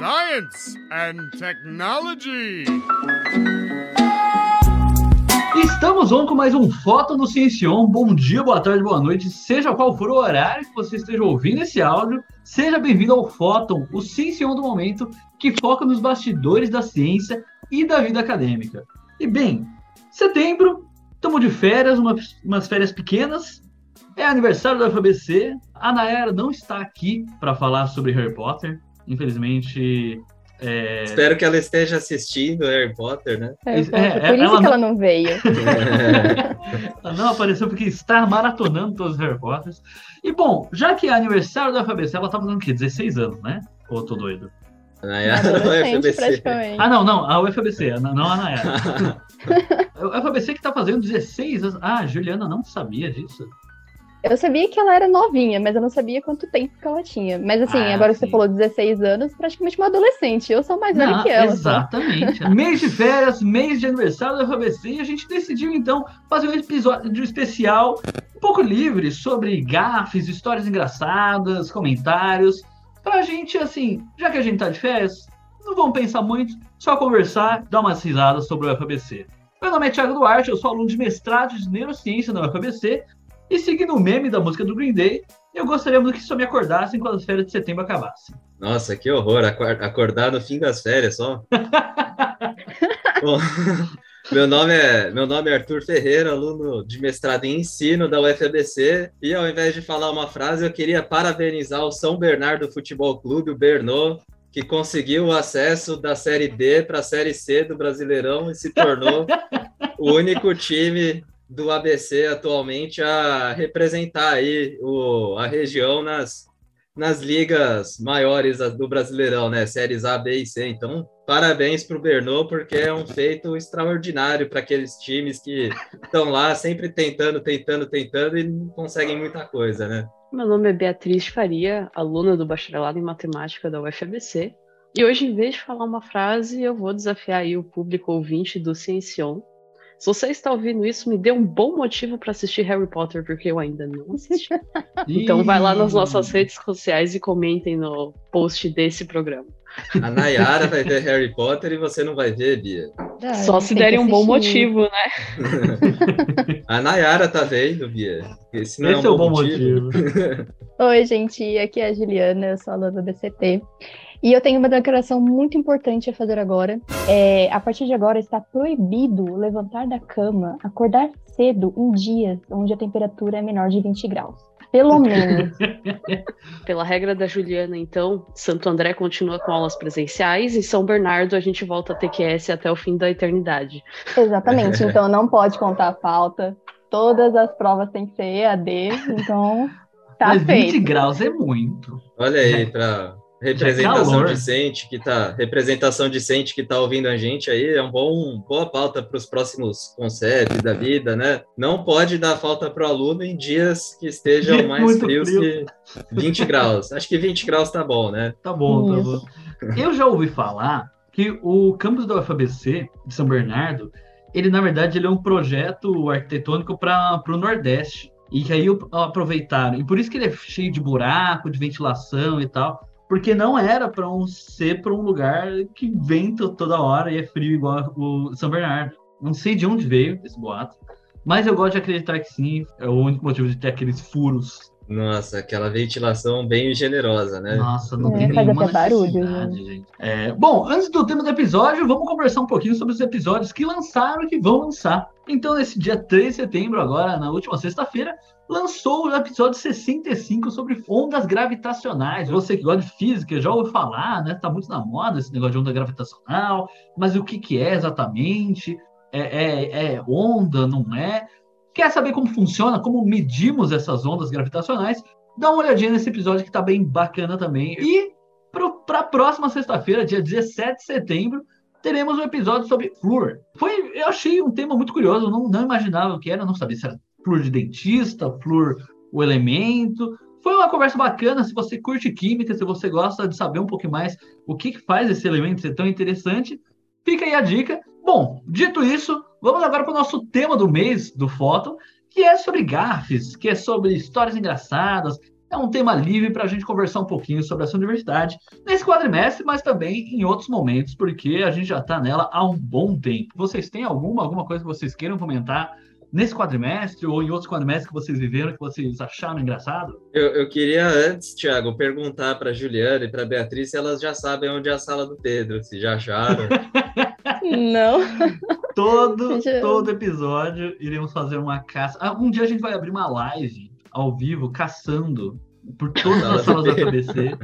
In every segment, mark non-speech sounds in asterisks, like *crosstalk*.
Science and Technology. Estamos on com mais um Foto no Ciencion. Bom dia, boa tarde, boa noite. Seja qual for o horário que você esteja ouvindo esse áudio, seja bem-vindo ao Fóton, o Ciencion do momento, que foca nos bastidores da ciência e da vida acadêmica. E bem, setembro, estamos de férias, umas, umas férias pequenas, é aniversário da FABC. A Nayara não está aqui para falar sobre Harry Potter. Infelizmente, é... Espero que ela esteja assistindo Harry Potter, né? É, por é, isso ela que ela não veio. *laughs* ela não apareceu porque está maratonando todos os Harry Potters. E bom, já que é aniversário da FABC, ela tá fazendo o quê? 16 anos, né? Ou eu tô doido? A Nayara da UFBC. Ah, não, não, a UFBC, não a Nayara. *laughs* a UFBC que tá fazendo 16 anos. Ah, a Juliana não sabia disso. Eu sabia que ela era novinha, mas eu não sabia quanto tempo que ela tinha. Mas assim, ah, agora sim. que você falou 16 anos, praticamente uma adolescente. Eu sou mais velha que ela. Exatamente. *laughs* mês de férias, mês de aniversário da FABC, e a gente decidiu então fazer um episódio especial um pouco livre sobre gafes, histórias engraçadas, comentários. Pra gente, assim, já que a gente tá de férias, não vamos pensar muito, só conversar, dar umas risadas sobre o FABC. Meu nome é Thiago Duarte, eu sou aluno de mestrado de neurociência na UFABC e seguindo o meme da música do Green Day, eu gostaria muito que só me acordassem quando as férias de setembro acabassem. Nossa, que horror, acordar no fim das férias só. *laughs* Bom, *laughs* meu nome, é, meu nome é Arthur Ferreira, aluno de mestrado em ensino da UFABC, e ao invés de falar uma frase, eu queria parabenizar o São Bernardo Futebol Clube, o Bernô, que conseguiu o acesso da Série D para a Série C do Brasileirão e se tornou *laughs* o único time do ABC atualmente a representar aí o, a região nas, nas ligas maiores do Brasileirão, né? Séries A, B e C. Então, parabéns para o Bernô, porque é um feito extraordinário para aqueles times que estão lá sempre tentando, tentando, tentando e não conseguem muita coisa, né? Meu nome é Beatriz Faria, aluna do bacharelado em matemática da UFABC. E hoje, em vez de falar uma frase, eu vou desafiar aí o público ouvinte do Ciencion se você está ouvindo isso, me dê um bom motivo para assistir Harry Potter, porque eu ainda não assisti. *laughs* então vai lá nas nossas redes sociais e comentem no post desse programa. A Nayara vai ver Harry Potter e você não vai ver, Bia. Ah, Só se derem um bom motivo, né? *laughs* a Nayara tá vendo, Bia. Esse, Esse é, um é o bom motivo. motivo. *laughs* Oi, gente. Aqui é a Juliana, eu sou aluna do BCT. E eu tenho uma declaração muito importante a fazer agora. É, a partir de agora está proibido levantar da cama, acordar cedo em dias onde a temperatura é menor de 20 graus. Pelo *laughs* menos. Pela regra da Juliana, então, Santo André continua com aulas presenciais e São Bernardo a gente volta a TQS até o fim da eternidade. Exatamente. *laughs* Então não pode contar a falta. Todas as provas têm que ser EAD, então tá Mas feito. 20 graus é muito. Olha aí, para representação decente que tá representação decente que tá ouvindo a gente aí é um bom boa pauta para os próximos conceitos da vida né? Não pode dar falta para o aluno em dias que estejam mais frios frio. que 20 graus. Acho que 20 graus tá bom né? Tá bom tá bom. Eu já ouvi falar que o campus da UFABC de São Bernardo ele na verdade ele é um projeto arquitetônico para o Nordeste. E que aí aproveitaram. E por isso que ele é cheio de buraco de ventilação e tal porque não era para um ser para um lugar que venta toda hora e é frio igual o São Bernardo. Não sei de onde veio esse boato, mas eu gosto de acreditar que sim, é o único motivo de ter aqueles furos. Nossa, aquela ventilação bem generosa, né? Nossa, não é, tem nenhuma barulho, né? gente. É, bom, antes do tema do episódio, vamos conversar um pouquinho sobre os episódios que lançaram e que vão lançar. Então, nesse dia 3 de setembro, agora, na última sexta-feira, lançou o episódio 65 sobre ondas gravitacionais. Você que gosta de física já ouviu falar, né? Tá muito na moda esse negócio de onda gravitacional, mas o que, que é exatamente? É, é, é onda, não é? Quer saber como funciona, como medimos essas ondas gravitacionais? Dá uma olhadinha nesse episódio que tá bem bacana também. E para a próxima sexta-feira, dia 17 de setembro, teremos um episódio sobre flúor. Foi, eu achei um tema muito curioso, não, não imaginava o que era, não sabia se era flúor de dentista, flúor o elemento. Foi uma conversa bacana. Se você curte química, se você gosta de saber um pouco mais o que, que faz esse elemento ser tão interessante, fica aí a dica. Bom, dito isso, vamos agora para o nosso tema do mês do Fóton, que é sobre gafes, que é sobre histórias engraçadas. É um tema livre para a gente conversar um pouquinho sobre essa universidade nesse quadrimestre, mas também em outros momentos, porque a gente já está nela há um bom tempo. Vocês têm alguma, alguma coisa que vocês queiram comentar nesse quadrimestre ou em outros quadrimestres que vocês viveram que vocês acharam engraçado? Eu, eu queria antes, Thiago, perguntar para Juliana e para Beatriz se elas já sabem onde é a sala do Pedro, se já acharam. *laughs* *laughs* Não. *laughs* Todo, *laughs* todo episódio iremos fazer uma caça. Ah, um dia a gente vai abrir uma live ao vivo caçando por todas as salas da PBC.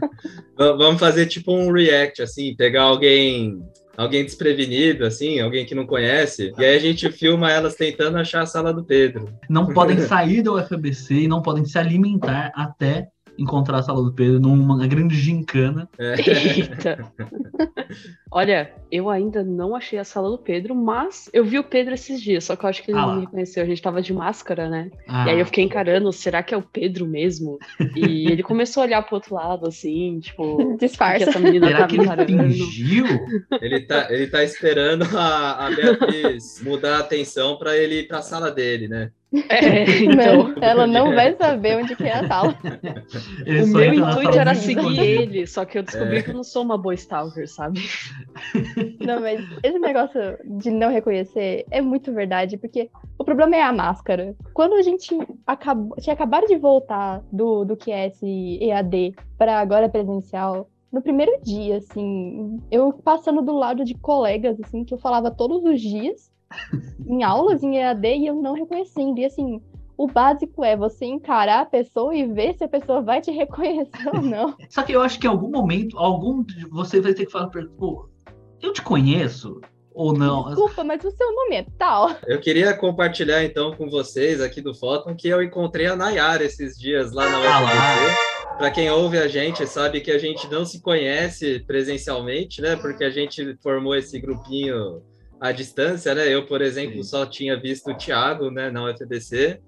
*laughs* Vamos fazer tipo um react, assim, pegar alguém alguém desprevenido, assim, alguém que não conhece, e aí a gente filma elas tentando achar a sala do Pedro. Não podem *laughs* sair da UFBC e não podem se alimentar até encontrar a sala do Pedro numa grande gincana. É. Eita! *laughs* Olha, eu ainda não achei a sala do Pedro, mas eu vi o Pedro esses dias, só que eu acho que ele ah não me reconheceu. A gente tava de máscara, né? Ah. E aí eu fiquei encarando, será que é o Pedro mesmo? E ele começou a olhar pro outro lado, assim, tipo. *laughs* Disfarça. essa menina será tá que ele fingiu? Ele tá, ele tá esperando a, a Beatriz mudar a atenção para ele ir pra sala dele, né? É, *laughs* então... ela não vai saber onde que é a sala. o meu intuito era seguir ele, só que eu descobri é. que eu não sou uma boa stalker, sabe? Não, mas esse negócio de não reconhecer é muito verdade, porque o problema é a máscara. Quando a gente acabou, tinha acabado de voltar do, do QS EAD para agora presencial, no primeiro dia, assim, eu passando do lado de colegas, assim, que eu falava todos os dias, em aulas em EAD e eu não reconhecendo. E assim, o básico é você encarar a pessoa e ver se a pessoa vai te *laughs* reconhecer ou não. Só que eu acho que em algum momento, algum você vai ter que falar, pô, eu te conheço ou não? Desculpa, mas o seu nome é tal. Eu queria compartilhar então com vocês aqui do Fóton que eu encontrei a Nayara esses dias lá na UFC. Ah, Para quem ouve a gente, sabe que a gente não se conhece presencialmente, né? Porque a gente formou esse grupinho à distância, né? Eu, por exemplo, Sim. só tinha visto o Thiago, né, na UFBC.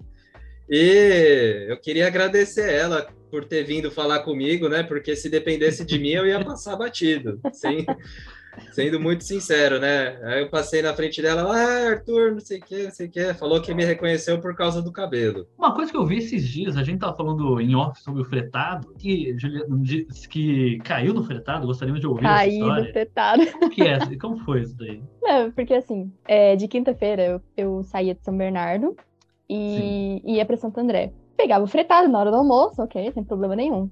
E eu queria agradecer ela por ter vindo falar comigo, né? Porque se dependesse de mim, eu ia passar batido, sem, *laughs* sendo muito sincero, né? Aí eu passei na frente dela, ah, Arthur, não sei o que, não sei o que, falou que me reconheceu por causa do cabelo. Uma coisa que eu vi esses dias, a gente tava falando em off sobre o fretado, que disse que caiu no fretado, gostaríamos de ouvir Caí essa história. no fretado. Como que é? Como foi isso daí? *laughs* Não, porque assim, é, de quinta-feira eu, eu saía de São Bernardo e Sim. ia para Santo André. Pegava o fretado na hora do almoço, ok, sem problema nenhum.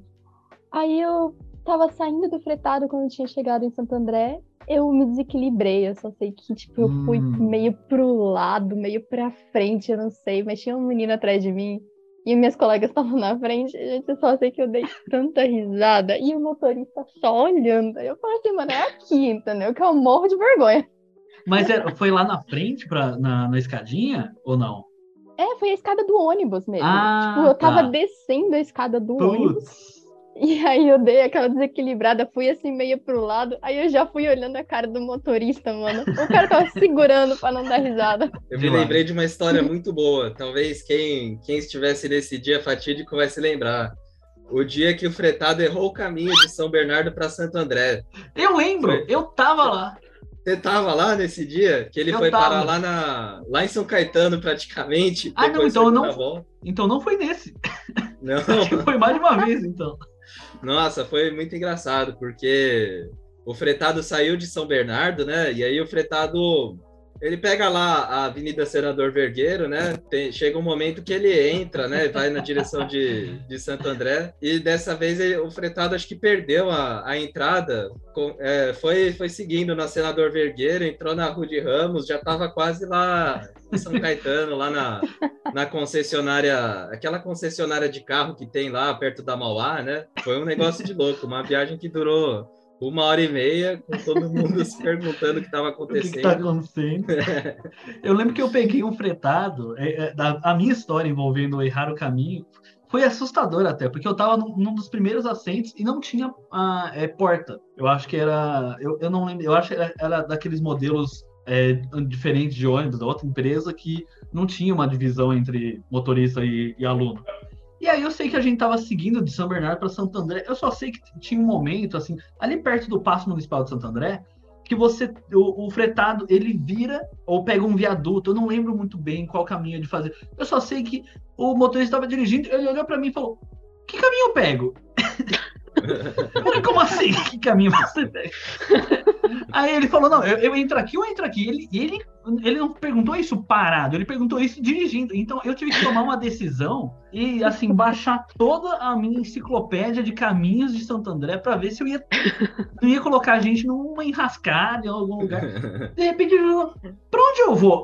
Aí eu tava saindo do fretado quando eu tinha chegado em Santo André eu me desequilibrei. Eu só sei que, tipo, eu hum. fui meio pro lado, meio pra frente, eu não sei. Mas tinha um menino atrás de mim e minhas colegas estavam na frente. Gente, eu só sei que eu dei tanta risada. E o motorista só olhando. Eu falei assim, mano, é aqui, entendeu? Que eu morro de vergonha. Mas é, foi lá na frente, pra, na, na escadinha, ou não? É, foi a escada do ônibus mesmo. Ah, tipo, eu tava tá. descendo a escada do ônibus. *laughs* E aí eu dei aquela desequilibrada, fui assim meio pro lado, aí eu já fui olhando a cara do motorista, mano. O cara tava *laughs* segurando para não dar risada. Eu me lembrei de uma história muito boa. Talvez quem, quem estivesse nesse dia fatídico vai se lembrar. O dia que o fretado errou o caminho de São Bernardo para Santo André. Eu lembro, foi... eu tava lá. Você tava lá nesse dia? Que ele eu foi tava. parar lá, na, lá em São Caetano, praticamente. Ah, não, então não. Então não foi nesse. Não. *laughs* foi mais de uma vez, então. Nossa, foi muito engraçado, porque o fretado saiu de São Bernardo, né? E aí o fretado ele pega lá a Avenida Senador Vergueiro, né? Tem, chega um momento que ele entra, né? Vai na direção de, de Santo André. E dessa vez ele, o fretado acho que perdeu a, a entrada. Com, é, foi, foi seguindo na Senador Vergueiro, entrou na Rua de Ramos, já estava quase lá em São Caetano, lá na, na concessionária, aquela concessionária de carro que tem lá perto da Mauá, né? Foi um negócio de louco, uma viagem que durou uma hora e meia com todo mundo *laughs* se perguntando o que estava acontecendo. O que está acontecendo? *laughs* eu lembro que eu peguei um fretado, é, é, a minha história envolvendo errar o caminho foi assustador até, porque eu estava num, num, dos primeiros assentos e não tinha a é, porta. Eu acho que era, eu, eu não lembro, eu acho que era, era daqueles modelos é, diferentes de ônibus da outra empresa que não tinha uma divisão entre motorista e, e aluno. E aí eu sei que a gente tava seguindo de São Bernardo para Santo André. Eu só sei que tinha um momento, assim, ali perto do Passo Municipal de Santo André, que você o, o, fretado ele vira ou pega um viaduto. Eu não lembro muito bem qual caminho de fazer. Eu só sei que o motorista estava dirigindo, ele olhou para mim e falou: "Que caminho eu pego?" *laughs* Como assim? Que caminho você pega? Aí ele falou: não, eu, eu, entro aqui ou entro aqui. Ele, ele, ele não perguntou isso parado, ele perguntou isso dirigindo. Então eu tive que tomar uma decisão e, assim, baixar toda a minha enciclopédia de caminhos de Santo André para ver se eu ia, não ia colocar a gente numa enrascada em algum lugar. De repente, eu, pra onde eu vou?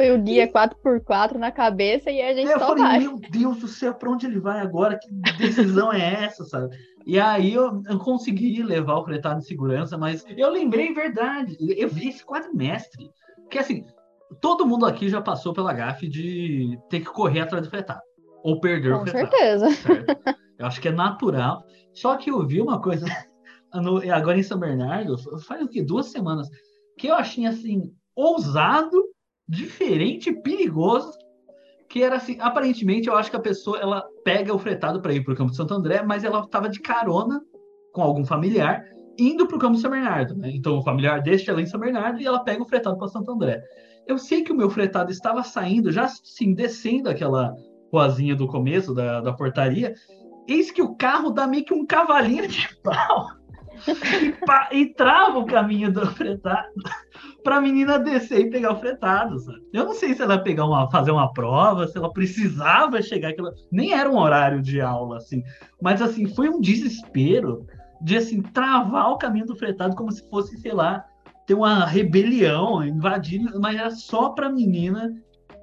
Foi o guia 4x4 na cabeça e a gente eu só falei, vai. Meu Deus do céu, pra onde ele vai agora? Que decisão é essa, sabe? E aí eu, eu consegui levar o fretado em segurança, mas eu lembrei verdade. Eu vi esse quadrimestre. Que assim, todo mundo aqui já passou pela gafe de ter que correr atrás do fretado. Ou perder Com o fretado. certeza. certo? Eu acho que é natural. Só que eu vi uma coisa *laughs* no- agora em São Bernardo, faz o que? Duas semanas, que eu achei assim, ousado, diferente, perigoso. Que era assim, aparentemente eu acho que a pessoa ela pega o fretado para ir para o campo de Santo André, mas ela estava de carona com algum familiar indo para o campo de São Bernardo. Né? Então o familiar deixa ela em São Bernardo e ela pega o fretado para Santo André. Eu sei que o meu fretado estava saindo, já sim, descendo aquela ruazinha do começo da, da portaria. Eis que o carro dá meio que um cavalinho de pau *laughs* e, pa- e trava o caminho do fretado para a menina descer e pegar o fretado. Sabe? Eu não sei se ela ia pegar uma, fazer uma prova, se ela precisava chegar. Aquela... Nem era um horário de aula, assim. Mas assim, foi um desespero de assim, travar o caminho do fretado como se fosse, sei lá, ter uma rebelião, invadir, mas era só para a menina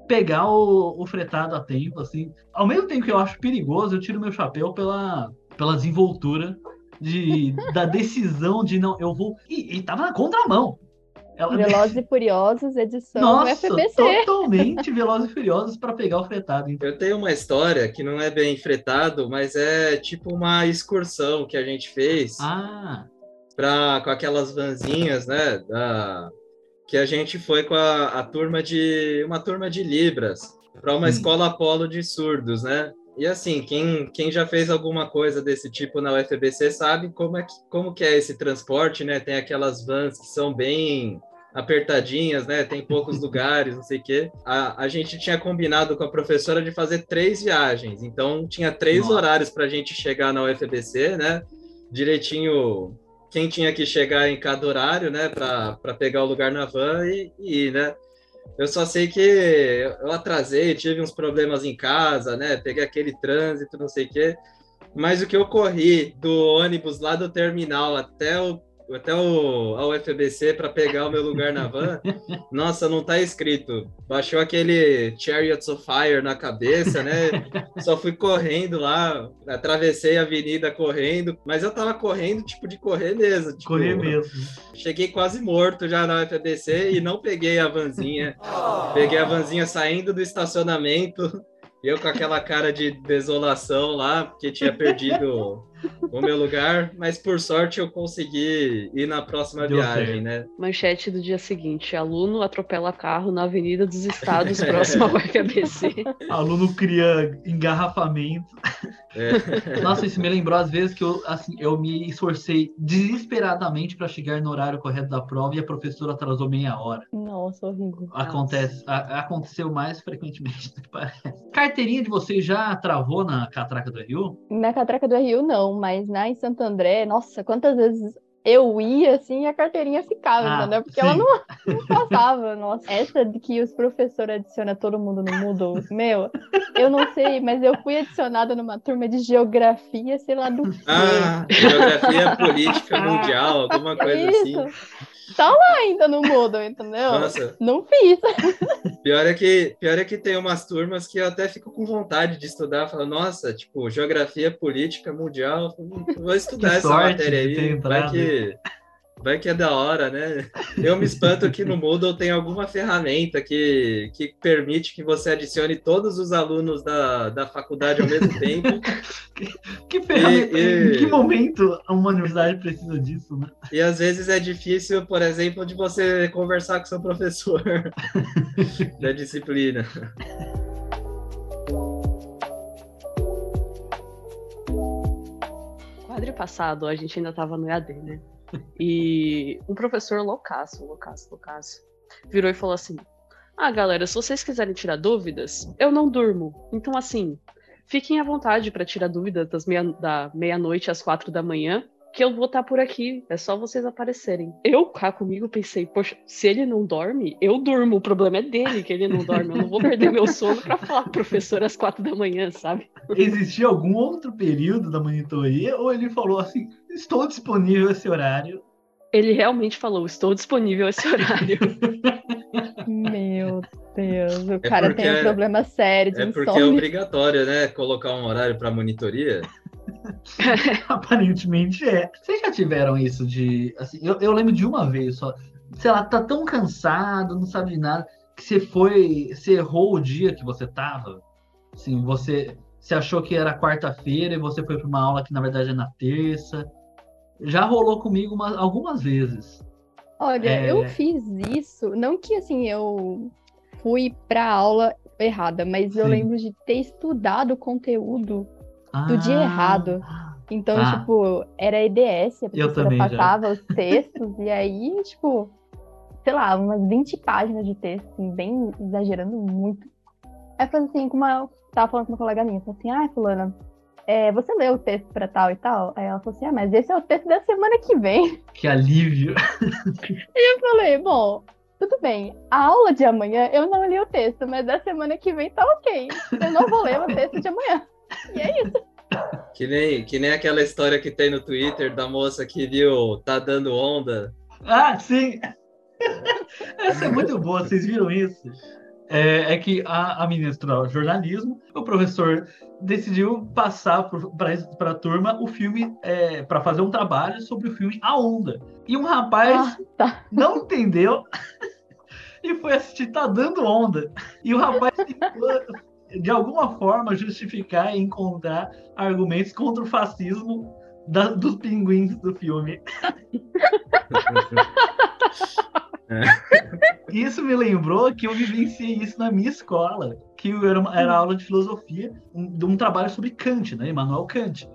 pegar o, o fretado a tempo, assim. Ao mesmo tempo que eu acho perigoso, eu tiro meu chapéu pela, pela desenvoltura de, da decisão de não, eu vou. E, e tava na contramão. Ela *laughs* Velozes e Furiosos, edição Nossa, FBC. totalmente Velozes e Furiosos para pegar o fretado. Então, Eu tenho uma história que não é bem fretado, mas é tipo uma excursão que a gente fez Ah, pra, com aquelas vanzinhas, né? Da, que a gente foi com a, a turma de uma turma de Libras para uma Sim. escola Apolo de surdos, né? E assim, quem, quem já fez alguma coisa desse tipo na UFBC sabe como é que, como que é esse transporte, né? Tem aquelas vans que são bem apertadinhas, né? Tem poucos lugares, não sei o quê. A, a gente tinha combinado com a professora de fazer três viagens, então tinha três Nossa. horários para a gente chegar na UFBC, né? Direitinho quem tinha que chegar em cada horário, né, para pegar o lugar na van e, e ir, né? Eu só sei que eu atrasei, tive uns problemas em casa, né? Peguei aquele trânsito, não sei o quê. Mas o que eu corri do ônibus lá do terminal até o até o a UFBC para pegar o meu lugar na van, nossa, não tá escrito. Baixou aquele Chariots of Fire na cabeça, né? Só fui correndo lá, atravessei a avenida correndo, mas eu tava correndo, tipo, de correr mesmo. Tipo, correr mesmo. Cheguei quase morto já na UFBC e não peguei a vanzinha. Peguei a vanzinha saindo do estacionamento. Eu com aquela cara de desolação lá, porque tinha perdido o meu lugar, mas por sorte eu consegui ir na próxima Deu viagem, certo. né? Manchete do dia seguinte: aluno atropela carro na Avenida dos Estados, próximo ao *laughs* FABC. Aluno cria engarrafamento. É. *laughs* Nossa, isso me lembrou às vezes que eu, assim, eu me esforcei desesperadamente para chegar no horário correto da prova e a professora atrasou meia hora. Nossa, horrível. Acontece, a- aconteceu mais frequentemente do que parece. Carteirinha de vocês já travou na catraca do Rio? Na catraca do Rio, não, mas na em Santo André, nossa, quantas vezes eu ia assim e a carteirinha ficava, Ah, entendeu? Porque ela sim. não, *laughs* não passava, nossa. Essa de que os professores adicionam todo mundo no Moodle, *laughs* meu, eu não sei, mas eu fui adicionada numa turma de geografia, sei lá do quê. Ah, geografia política *laughs* mundial, alguma coisa Isso. assim. Tá lá ainda no Moodle, entendeu? Nossa, Não fiz. pior é que pior é que tem umas turmas que eu até fico com vontade de estudar, falo, nossa, tipo, geografia política mundial, vou estudar Que essa matéria aí, vai que vai que é da hora, né? Eu me espanto que no Moodle tem alguma ferramenta que, que permite que você adicione todos os alunos da, da faculdade ao mesmo tempo. *laughs* Que ferramenta, E- e- em que momento uma universidade precisa disso, né? E às vezes é difícil, por exemplo, de você conversar com seu professor *laughs* da disciplina. Quadro passado, a gente ainda tava no EAD, né? E um professor loucaço, loucaço, loucaço, virou e falou assim: Ah, galera, se vocês quiserem tirar dúvidas, eu não durmo. Então, assim, fiquem à vontade para tirar dúvidas das meia, da meia-noite às quatro da manhã que eu vou estar tá por aqui. É só vocês aparecerem. Eu cá comigo pensei, poxa, se ele não dorme, eu durmo. O problema é dele que ele não dorme. Eu não vou perder meu sono para falar com o professor às quatro da manhã, sabe? Existia algum outro período da monitoria ou ele falou assim: estou disponível esse horário? Ele realmente falou: estou disponível esse horário. *laughs* Meu Deus, o é cara tem um problema sério de É porque é obrigatório, né? Colocar um horário para monitoria. *laughs* Aparentemente é. Vocês já tiveram isso de. Assim, eu, eu lembro de uma vez só. Sei lá, tá tão cansado, não sabe de nada, que você foi. Você errou o dia que você tava. Assim, você, você achou que era quarta-feira e você foi para uma aula que na verdade é na terça. Já rolou comigo uma, algumas vezes. Olha, é... eu fiz isso, não que assim eu fui para aula errada, mas Sim. eu lembro de ter estudado o conteúdo do ah, dia errado. Então, ah, tipo, era EDS, a professora passava já. os textos, e aí, tipo, sei lá, umas 20 páginas de texto, assim, bem exagerando muito. Aí falou assim, com uma. Tava falando com uma colega minha, falou assim, ah, fulana, é, você leu o texto pra tal e tal? Aí ela falou assim, ah, mas esse é o texto da semana que vem. *laughs* Que alívio! e eu falei, bom, tudo bem, a aula de amanhã eu não li o texto, mas da semana que vem tá ok. Eu não vou ler o texto de amanhã. E é isso. Que nem, que nem aquela história que tem no Twitter da moça que viu Tá Dando Onda. Ah, sim! *laughs* Essa é muito boa, vocês viram isso? É, é que a, a menina estudava jornalismo, o professor decidiu passar para a turma o filme, é, para fazer um trabalho sobre o filme A Onda. E um rapaz ah, tá. não entendeu *laughs* e foi assistir Tá Dando Onda. E o rapaz de alguma forma, justificar e encontrar argumentos contra o fascismo da, dos pinguins do filme. *laughs* *laughs* Isso me lembrou que eu vivenciei isso na minha escola, que era, uma, era aula de filosofia, um, de um trabalho sobre Kant, né, Immanuel Kant.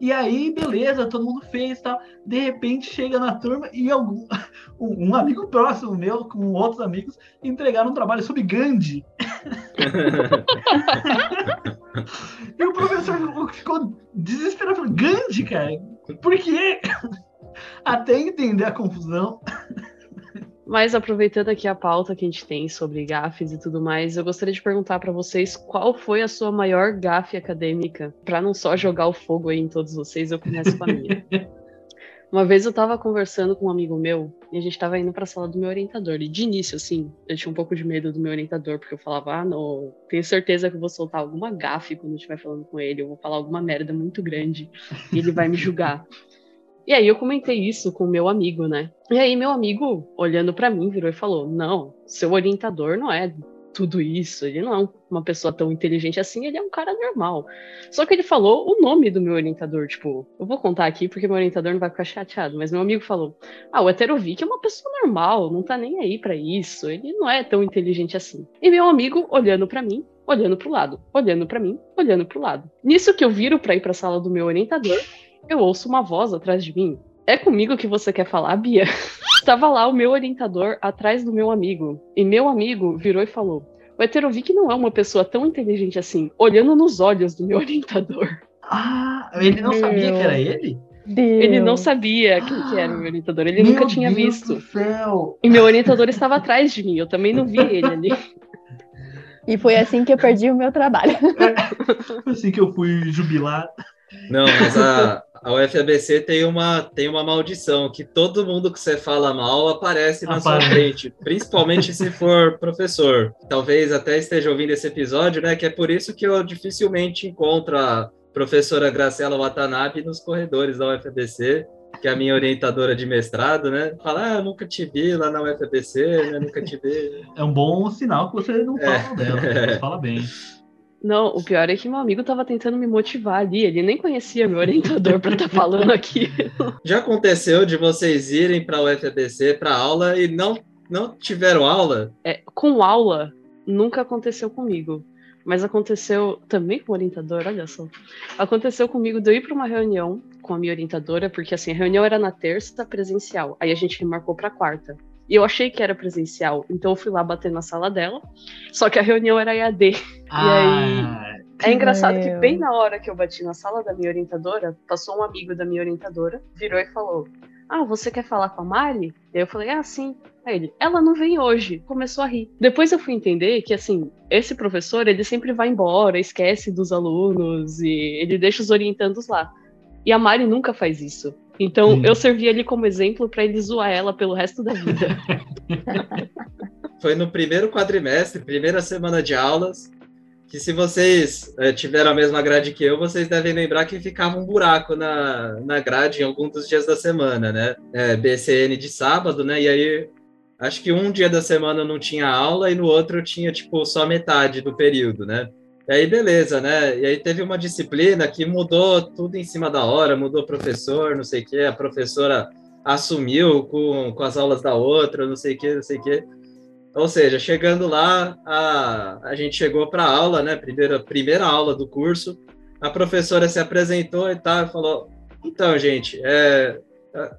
E aí, beleza, todo mundo fez tal. De repente chega na turma e algum, *laughs* um, amigo próximo meu, com outros amigos, entregaram um trabalho sobre Gandhi. *laughs* e o professor ficou desesperado, Gandhi, cara, por quê? Até entender a confusão. Mas aproveitando aqui a pauta que a gente tem sobre gafes e tudo mais, eu gostaria de perguntar para vocês qual foi a sua maior gafe acadêmica, para não só jogar o fogo aí em todos vocês, eu começo com a minha. *laughs* Uma vez eu estava conversando com um amigo meu e a gente estava indo para a sala do meu orientador. E de início, assim, eu tinha um pouco de medo do meu orientador, porque eu falava, ah, não, tenho certeza que eu vou soltar alguma gafe quando eu estiver falando com ele, eu vou falar alguma merda muito grande e ele vai me julgar. *laughs* E aí eu comentei isso com o meu amigo, né? E aí meu amigo, olhando para mim, virou e falou: "Não, seu orientador não é tudo isso, ele não é uma pessoa tão inteligente assim, ele é um cara normal". Só que ele falou o nome do meu orientador, tipo, eu vou contar aqui porque meu orientador não vai ficar chateado, mas meu amigo falou: "Ah, o Heterovic é uma pessoa normal, não tá nem aí para isso, ele não é tão inteligente assim". E meu amigo olhando para mim, olhando pro lado, olhando para mim, olhando pro lado. Nisso que eu viro para ir para a sala do meu orientador, eu ouço uma voz atrás de mim. É comigo que você quer falar, Bia? *laughs* Estava lá o meu orientador atrás do meu amigo. E meu amigo virou e falou: O Heterovic não é uma pessoa tão inteligente assim, olhando nos olhos do meu orientador. Ah, ele não meu... sabia que era ele? Deus. Ele não sabia quem que era o meu orientador, ele meu nunca tinha Deus visto. E meu orientador estava atrás de mim, eu também não vi ele ali. *laughs* E foi assim que eu perdi o meu trabalho. *laughs* foi assim que eu fui jubilar. Não, mas a, a UFABC tem uma, tem uma maldição, que todo mundo que você fala mal aparece na Aparece. sua frente, principalmente se for professor. Talvez até esteja ouvindo esse episódio, né? Que é por isso que eu dificilmente encontro a professora Graciela Watanabe nos corredores da UFABC, que é a minha orientadora de mestrado, né? Fala, ah, nunca te vi lá na UFABC, né? Nunca te vi. É um bom sinal que você não fala é. dela, você *laughs* fala bem. Não, o pior é que meu amigo tava tentando me motivar ali, ele nem conhecia meu orientador para estar tá falando aqui. Já aconteceu de vocês irem para o UFABC para aula e não não tiveram aula? É, com aula nunca aconteceu comigo. mas aconteceu também com o orientador, olha só. Aconteceu comigo de eu ir para uma reunião com a minha orientadora, porque assim, a reunião era na terça presencial, aí a gente remarcou para quarta. E eu achei que era presencial, então eu fui lá bater na sala dela. Só que a reunião era EAD. Ah, e aí. É engraçado que bem na hora que eu bati na sala da minha orientadora, passou um amigo da minha orientadora, virou e falou: Ah, você quer falar com a Mari? E aí eu falei: Ah, sim. Aí ele, ela não vem hoje. Começou a rir. Depois eu fui entender que, assim, esse professor, ele sempre vai embora, esquece dos alunos e ele deixa os orientandos lá. E a Mari nunca faz isso. Então Sim. eu servi ele como exemplo para ele zoar ela pelo resto da vida. *laughs* Foi no primeiro quadrimestre, primeira semana de aulas, que se vocês é, tiveram a mesma grade que eu, vocês devem lembrar que ficava um buraco na, na grade em algum dos dias da semana, né? É, BCN de sábado, né? E aí acho que um dia da semana não tinha aula e no outro tinha, tipo, só metade do período, né? E aí, beleza, né? E aí teve uma disciplina que mudou tudo em cima da hora, mudou professor, não sei o quê, a professora assumiu com, com as aulas da outra, não sei o quê, não sei o quê. Ou seja, chegando lá, a, a gente chegou para a aula, né? Primeira, primeira aula do curso, a professora se apresentou e tal, falou: Então, gente, é,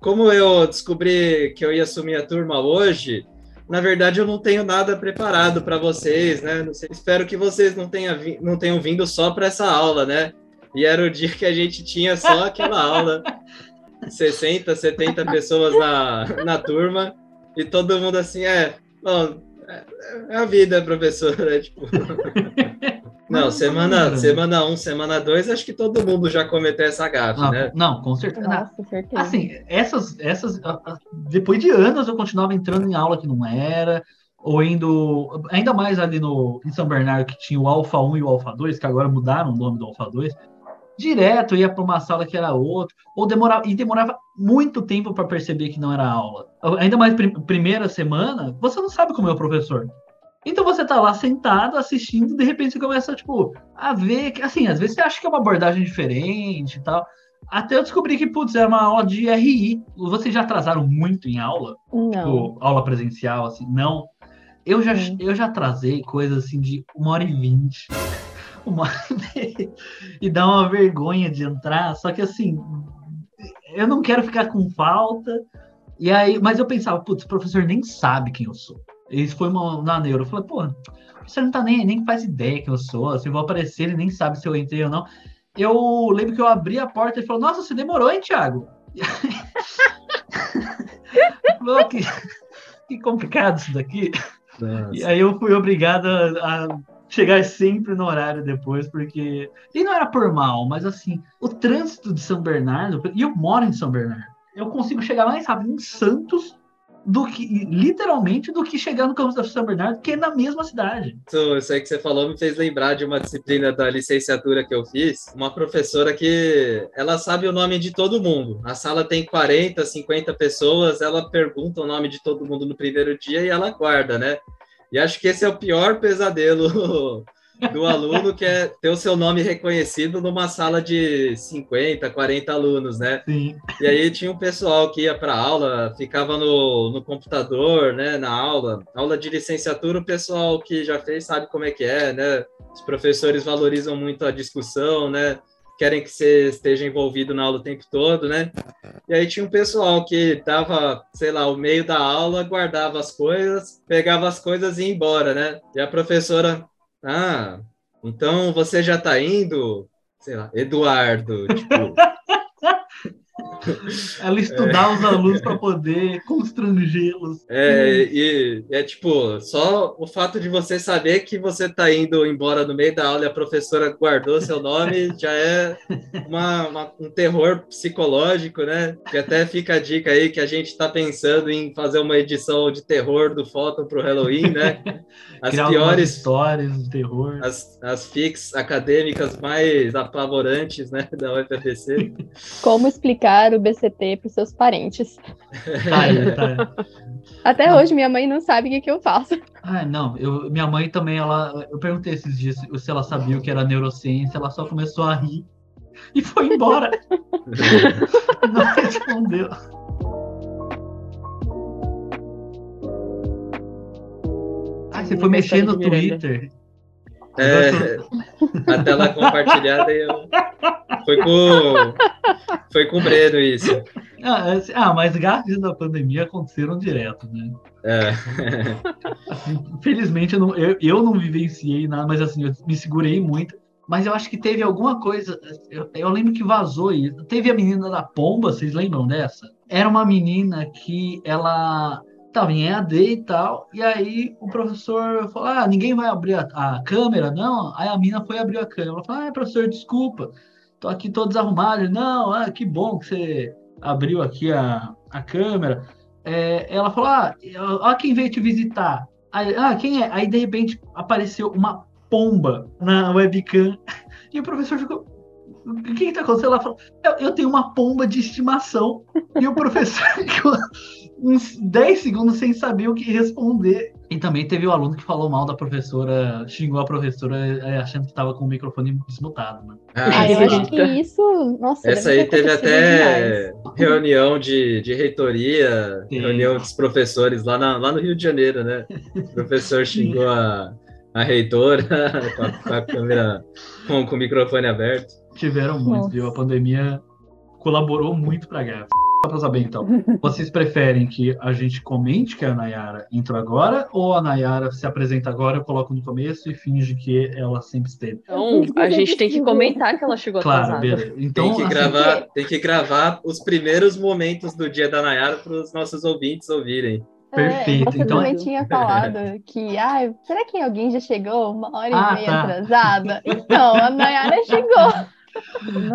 como eu descobri que eu ia assumir a turma hoje, na verdade eu não tenho nada preparado para vocês, né? Sei, espero que vocês não, tenha, não tenham vindo só para essa aula, né? E era o dia que a gente tinha só aquela aula, *laughs* 60, 70 pessoas na, na turma, e todo mundo assim, é, bom, é, é a vida, professora, *laughs* tipo... Não, semana, semana 1, um, semana 2, acho que todo mundo já cometeu essa gafe, não, né? Não, com certeza. Nossa, certeza. Assim, essas, essas. Depois de anos eu continuava entrando em aula que não era, ou indo. Ainda mais ali no, em São Bernardo, que tinha o Alfa 1 e o Alfa 2, que agora mudaram o nome do Alfa 2. Direto ia para uma sala que era outra, ou demorava, e demorava muito tempo para perceber que não era aula. Ainda mais prim, primeira semana, você não sabe como é o professor. Então você tá lá sentado, assistindo, de repente você começa, tipo, a ver que, assim, às vezes você acha que é uma abordagem diferente e tal. Até eu descobri que, putz, era uma aula de RI. Vocês já atrasaram muito em aula? Não. Tipo, aula presencial, assim? Não. Eu já, eu já atrasei coisas assim de uma hora e vinte. *laughs* Uma hora e E dá uma vergonha de entrar. Só que assim, eu não quero ficar com falta. E aí, mas eu pensava, putz, o professor nem sabe quem eu sou. Isso foi uma, na neuro. Eu falei, pô, você não tá nem, nem faz ideia que eu sou. Se eu vou aparecer, ele nem sabe se eu entrei ou não. Eu lembro que eu abri a porta e falou, nossa, você demorou, hein, Thiago? *laughs* Pô, que, que complicado isso daqui. Nossa. E aí eu fui obrigado a, a chegar sempre no horário depois, porque. E não era por mal, mas assim, o trânsito de São Bernardo, e eu moro em São Bernardo, eu consigo chegar mais rápido em Santos do que, literalmente, do que chegar no campus da São Bernardo, que é na mesma cidade. Isso, isso aí que você falou me fez lembrar de uma disciplina da licenciatura que eu fiz, uma professora que ela sabe o nome de todo mundo. A sala tem 40, 50 pessoas, ela pergunta o nome de todo mundo no primeiro dia e ela guarda, né? E acho que esse é o pior pesadelo do aluno que é ter o seu nome reconhecido numa sala de 50, 40 alunos, né? Sim. E aí tinha um pessoal que ia para aula, ficava no, no computador, né, na aula. Aula de licenciatura, o pessoal que já fez sabe como é que é, né? Os professores valorizam muito a discussão, né? Querem que você esteja envolvido na aula o tempo todo, né? E aí tinha um pessoal que dava, sei lá, o meio da aula, guardava as coisas, pegava as coisas e ia embora, né? E a professora ah, então você já tá indo, sei lá, Eduardo, tipo. *laughs* *laughs* Ela estudar é. os alunos para poder constrangê-los. É, e é tipo, só o fato de você saber que você está indo embora no meio da aula e a professora guardou seu nome *laughs* já é uma, uma, um terror psicológico, né? Que até fica a dica aí que a gente está pensando em fazer uma edição de terror do Fóton para o Halloween, né? *laughs* As Criar piores histórias de terror. As, as fics acadêmicas mais apavorantes, né, da UFPC. Como explicar o BCT para os seus parentes? tá. Até não. hoje minha mãe não sabe o que, que eu faço. Ah, não, eu, minha mãe também, ela, eu perguntei esses dias se ela sabia o que era neurociência, ela só começou a rir e foi embora. *laughs* não respondeu. Você foi mexer no Twitter. É, a tela compartilhada eu... Foi com, foi com o Breno isso. Ah, assim, ah, mas gafes da pandemia aconteceram direto, né? É. Assim, felizmente eu não, eu, eu não vivenciei nada, mas assim, eu me segurei muito. Mas eu acho que teve alguma coisa. Eu, eu lembro que vazou isso. Teve a menina da pomba, vocês lembram dessa? Era uma menina que ela estava em EAD e tal, e aí o professor falou: Ah, ninguém vai abrir a, a câmera, não? Aí a menina foi abrir a câmera. Ela falou: Ah, professor, desculpa, tô aqui todo desarrumado. Não, ah, que bom que você abriu aqui a, a câmera. É, ela falou: Ah, ó, quem veio te visitar. Aí, ah, quem é? Aí de repente apareceu uma pomba na webcam. *laughs* E o professor ficou. O que está acontecendo? Ela falou: eu, eu, tenho uma pomba de estimação. E o professor *laughs* ficou uns 10 segundos sem saber o que responder. E também teve o um aluno que falou mal da professora, xingou a professora é, achando que estava com o microfone desmutado. Né? Ah, eu acho que isso. Nossa, Essa aí teve até demais. reunião de, de reitoria, Sim. reunião dos professores lá, na, lá no Rio de Janeiro, né? O professor xingou a a reitora *laughs* com, a, com a câmera com, com, o microfone aberto. Tiveram muito, viu? A pandemia colaborou muito para a guerra. Só para saber, então, *laughs* vocês preferem que a gente comente que a Nayara entrou agora ou a Nayara se apresenta agora, eu coloco no começo e finge que ela sempre esteve? Então, a gente tem que comentar que ela chegou claro, atrasada. Beleza. Então, tem, que assim, gravar, tem que gravar os primeiros momentos do dia da Nayara para os nossos ouvintes ouvirem. Perfeito. É, você então... também tinha falado que, ah, será que alguém já chegou uma hora ah, e meia tá. atrasada? Então, a Nayara chegou. *laughs*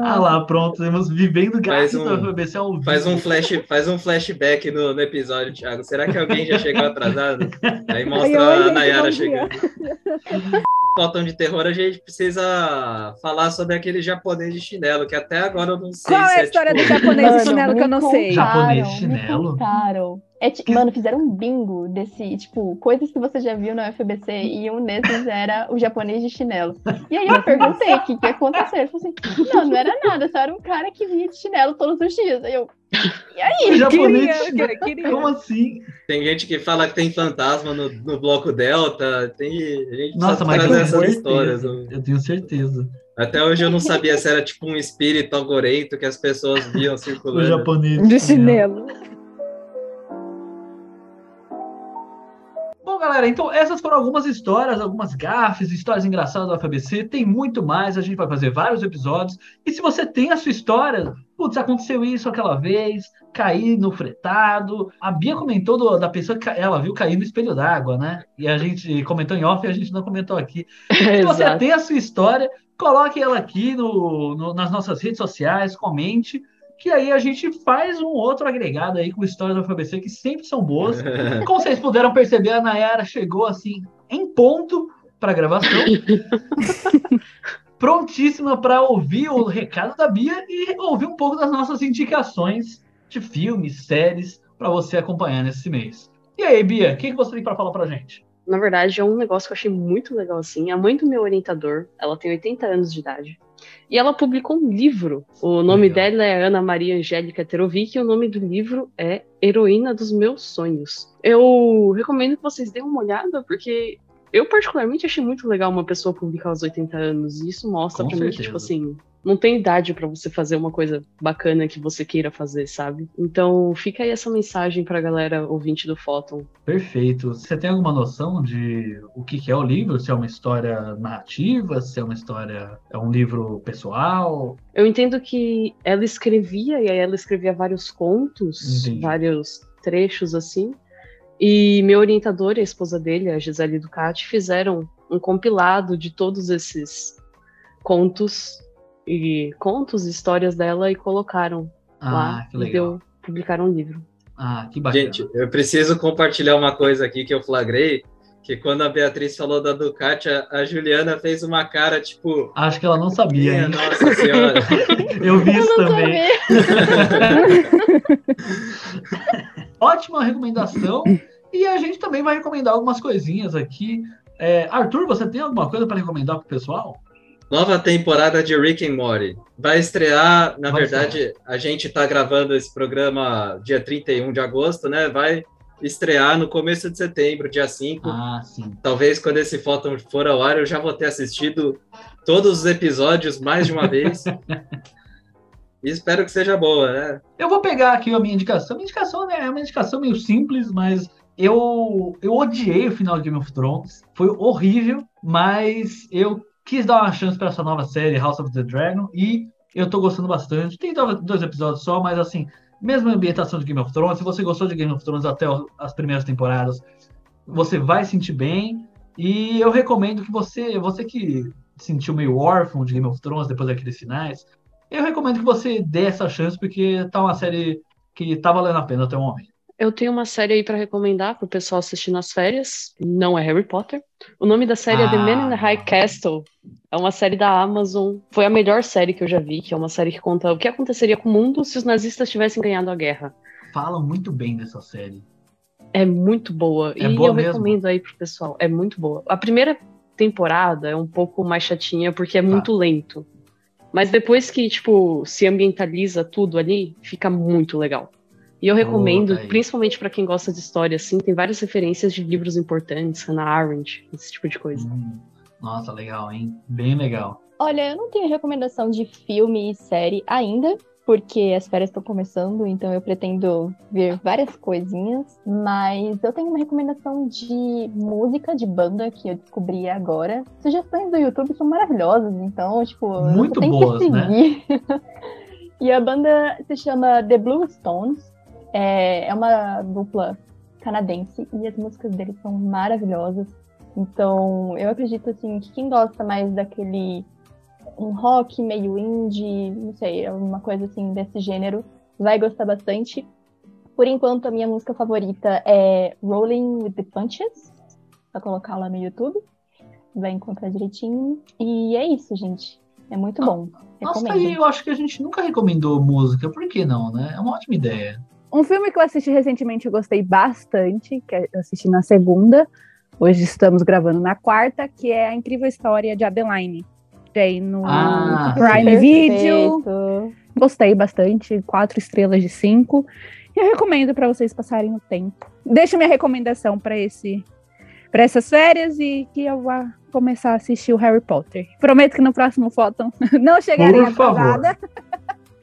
Ah lá, pronto, temos vivendo faz um, BBC ao vivo. Faz um, flash, faz um flashback no, no episódio, Thiago. Será que alguém já chegou atrasado? *laughs* Aí mostra a Nayara chegando. *laughs* Faltam de terror, a gente precisa falar sobre aquele japonês de chinelo, que até agora eu não sei. Qual se é a história tipo... do japonês de chinelo que eu não sei? Japonês de chinelo? É, mano, fizeram um bingo desse, tipo, coisas que você já viu na UFBC e um desses era o japonês de chinelo. E aí eu perguntei o que, que ia acontecer. Ele falou assim: não, não era nada, só era um cara que vinha de chinelo todos os dias. Aí eu. E aí? O japonês queria, queria, queria. *laughs* Como assim? Tem gente que fala que tem fantasma no, no bloco Delta. Tem gente Nossa, mas trazer essas histórias. Eu tenho certeza. Até hoje eu não sabia se era tipo um espírito algorento que as pessoas viam *laughs* circulando. O japonês de chinelo. Galera, então essas foram algumas histórias, algumas gafes, histórias engraçadas do FABC. Tem muito mais, a gente vai fazer vários episódios. E se você tem a sua história, putz, aconteceu isso aquela vez, caí no fretado. A Bia comentou do, da pessoa que ela viu cair no espelho d'água, né? E a gente comentou em off e a gente não comentou aqui. *laughs* se você tem a sua história, coloque ela aqui no, no, nas nossas redes sociais, comente que aí a gente faz um outro agregado aí com histórias do FABC que sempre são boas. *laughs* Como vocês puderam perceber, a Nayara chegou assim em ponto para gravação. *laughs* Prontíssima para ouvir o recado da Bia e ouvir um pouco das nossas indicações de filmes, séries para você acompanhar nesse mês. E aí, Bia, o que, que você tem para falar para gente? Na verdade, é um negócio que eu achei muito legal assim. A mãe do meu orientador, ela tem 80 anos de idade. E ela publicou um livro. O nome Legal. dela é Ana Maria Angélica Terovic e o nome do livro é Heroína dos Meus Sonhos. Eu recomendo que vocês deem uma olhada, porque eu particularmente achei muito legal uma pessoa publicar aos 80 anos. E isso mostra Com pra certeza. mim que, tipo assim, não tem idade para você fazer uma coisa bacana que você queira fazer, sabe? Então fica aí essa mensagem pra galera ouvinte do Fóton. Perfeito. Você tem alguma noção de o que é o livro? Se é uma história narrativa, se é uma história. é um livro pessoal? Eu entendo que ela escrevia, e aí ela escrevia vários contos, Entendi. vários trechos assim. E meu orientador e a esposa dele, a Gisele Ducati, fizeram um compilado de todos esses contos e contos, histórias dela e colocaram ah, lá. Que legal. Deu, publicaram um livro. Ah, que bacana. Gente, eu preciso compartilhar uma coisa aqui que eu flagrei. Que quando a Beatriz falou da Ducati, a, a Juliana fez uma cara tipo. Acho que ela não sabia. Nossa senhora. *laughs* eu vi isso também. *laughs* Ótima recomendação. E a gente também vai recomendar algumas coisinhas aqui. É, Arthur, você tem alguma coisa para recomendar para o pessoal? Nova temporada de Rick and Morty. Vai estrear, na Vai verdade, a gente está gravando esse programa dia 31 de agosto, né? Vai, estrear no começo de setembro, dia 5. Ah, sim. Talvez quando esse Photon for ao ar, eu já vou ter assistido todos os episódios mais de uma vez. e *laughs* espero que seja boa, né? Eu vou pegar aqui a minha indicação. A minha indicação né, é uma indicação meio simples, mas eu, eu odiei o final de Game of Thrones. Foi horrível, mas eu quis dar uma chance para essa nova série, House of the Dragon, e eu tô gostando bastante. Tem dois episódios só, mas assim, mesma ambientação de Game of Thrones, se você gostou de Game of Thrones até as primeiras temporadas, você vai sentir bem. E eu recomendo que você, você que sentiu meio órfão de Game of Thrones depois daqueles finais, eu recomendo que você dê essa chance, porque tá uma série que tá valendo a pena até o momento. Eu tenho uma série aí para recomendar pro pessoal assistir nas férias. Não é Harry Potter. O nome da série ah. é The Man in the High Castle. É uma série da Amazon. Foi a melhor série que eu já vi, que é uma série que conta o que aconteceria com o mundo se os nazistas tivessem ganhado a guerra. Falam muito bem dessa série. É muito boa. É e boa eu mesmo. recomendo aí pro pessoal. É muito boa. A primeira temporada é um pouco mais chatinha porque é tá. muito lento. Mas depois que, tipo, se ambientaliza tudo ali, fica muito legal. E eu recomendo, oh, principalmente para quem gosta de história, assim, tem várias referências de livros importantes, Hannah Arendt, esse tipo de coisa. Hum, nossa, legal, hein? Bem legal. Olha, eu não tenho recomendação de filme e série ainda, porque as férias estão começando, então eu pretendo ver várias coisinhas, mas eu tenho uma recomendação de música de banda que eu descobri agora. Sugestões do YouTube são maravilhosas, então, tipo, muito boas, que seguir. né? *laughs* e a banda se chama The Blue Stones. É, é uma dupla canadense e as músicas deles são maravilhosas. Então, eu acredito assim que quem gosta mais daquele um rock meio indie, não sei, alguma coisa assim desse gênero, vai gostar bastante. Por enquanto, a minha música favorita é Rolling with the Punches. Vou colocar lá no YouTube. Vai encontrar direitinho. E é isso, gente. É muito bom. Nossa, aí eu acho que a gente nunca recomendou música. Por que não, né? É uma ótima ideia. Um filme que eu assisti recentemente, eu gostei bastante, que eu assisti na segunda, hoje estamos gravando na quarta, que é a incrível história de Adeline. Tem no ah, Prime Video. Gostei bastante, quatro estrelas de cinco. E eu recomendo para vocês passarem o tempo. Deixa minha recomendação para esse para essas férias e que eu vá começar a assistir o Harry Potter. Prometo que no próximo foto *laughs* não chegarei atrasada.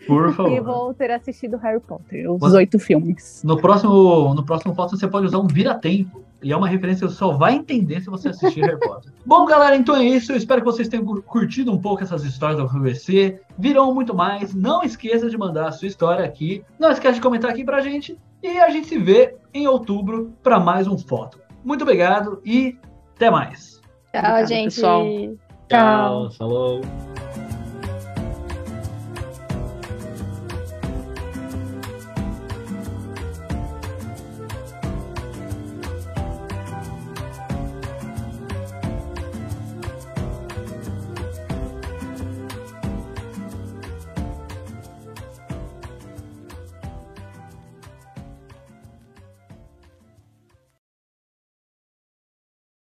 Por *laughs* favor. E vou ter assistido Harry Potter, os oito filmes. No próximo, no próximo foto você pode usar um vira-tempo. E é uma referência que você só vai entender se você assistir Harry Potter. *laughs* Bom, galera, então é isso. Eu espero que vocês tenham curtido um pouco essas histórias do UFC. Virão muito mais. Não esqueça de mandar a sua história aqui. Não esqueça de comentar aqui pra gente. E a gente se vê em outubro para mais um foto. Muito obrigado e até mais. Tchau, gente. Pessoal. Tchau. Falou.